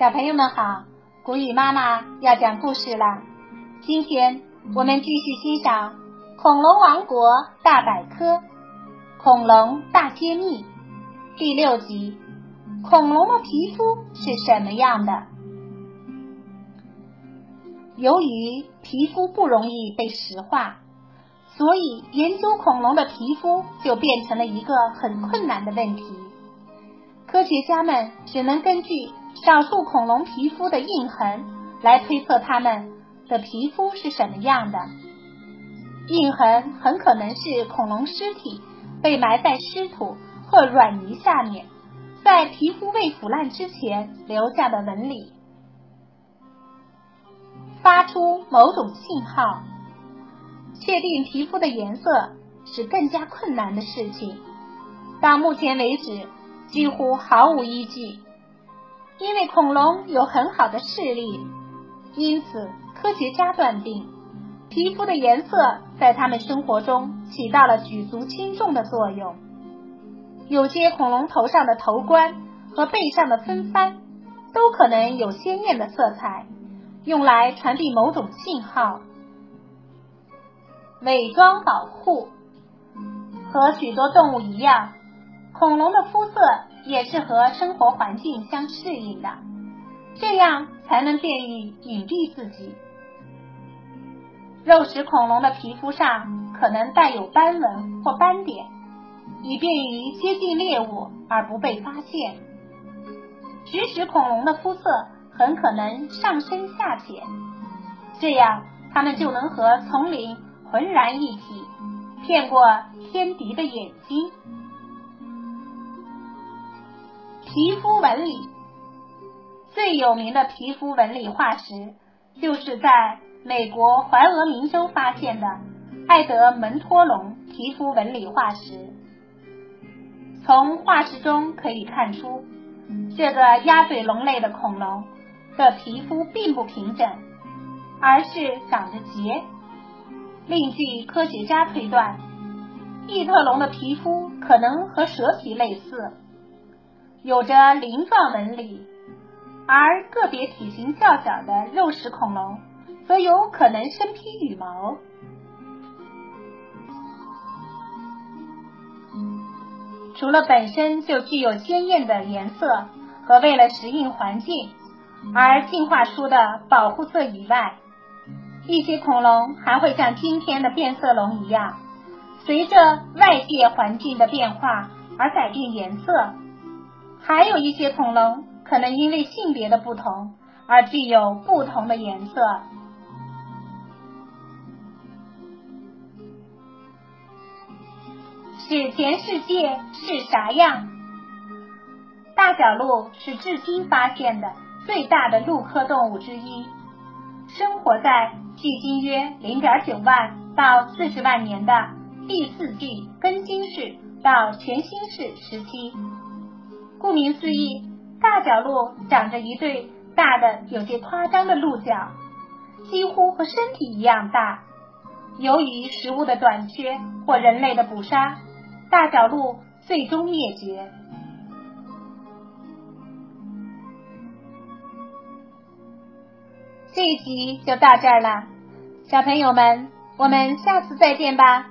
小朋友们好，古雨妈妈要讲故事了。今天我们继续欣赏《恐龙王国大百科：恐龙大揭秘》第六集：恐龙的皮肤是什么样的？由于皮肤不容易被石化，所以研究恐龙的皮肤就变成了一个很困难的问题。科学家们只能根据少数恐龙皮肤的印痕来推测它们的皮肤是什么样的。印痕很可能是恐龙尸体被埋在湿土或软泥下面，在皮肤未腐烂之前留下的纹理。发出某种信号，确定皮肤的颜色是更加困难的事情。到目前为止，几乎毫无依据。因为恐龙有很好的视力，因此科学家断定皮肤的颜色在它们生活中起到了举足轻重的作用。有些恐龙头上的头冠和背上的分帆都可能有鲜艳的色彩，用来传递某种信号。伪装保护和许多动物一样，恐龙的肤色。也是和生活环境相适应的，这样才能便于隐蔽自己。肉食恐龙的皮肤上可能带有斑纹或斑点，以便于接近猎物而不被发现。植食恐龙的肤色很可能上深下浅，这样它们就能和丛林浑然一体，骗过天敌的眼睛。皮肤纹理最有名的皮肤纹理化石，就是在美国怀俄明州发现的艾德蒙托龙皮肤纹理化石。从化石中可以看出，这个鸭嘴龙类的恐龙的皮肤并不平整，而是长着结。另据科学家推断，异特龙的皮肤可能和蛇皮类似。有着鳞状纹理，而个别体型较小的肉食恐龙则有可能身披羽毛。除了本身就具有鲜艳的颜色和为了适应环境而进化出的保护色以外，一些恐龙还会像今天的变色龙一样，随着外界环境的变化而改变颜色。还有一些恐龙可能因为性别的不同而具有不同的颜色。史前世界是啥样？大角鹿是至今发现的最大的陆科动物之一，生活在距今约零点九万到四十万年的第四纪根金世到全新世时期。顾名思义，大角鹿长着一对大的、有些夸张的鹿角，几乎和身体一样大。由于食物的短缺或人类的捕杀，大角鹿最终灭绝。这一集就到这儿了，小朋友们，我们下次再见吧。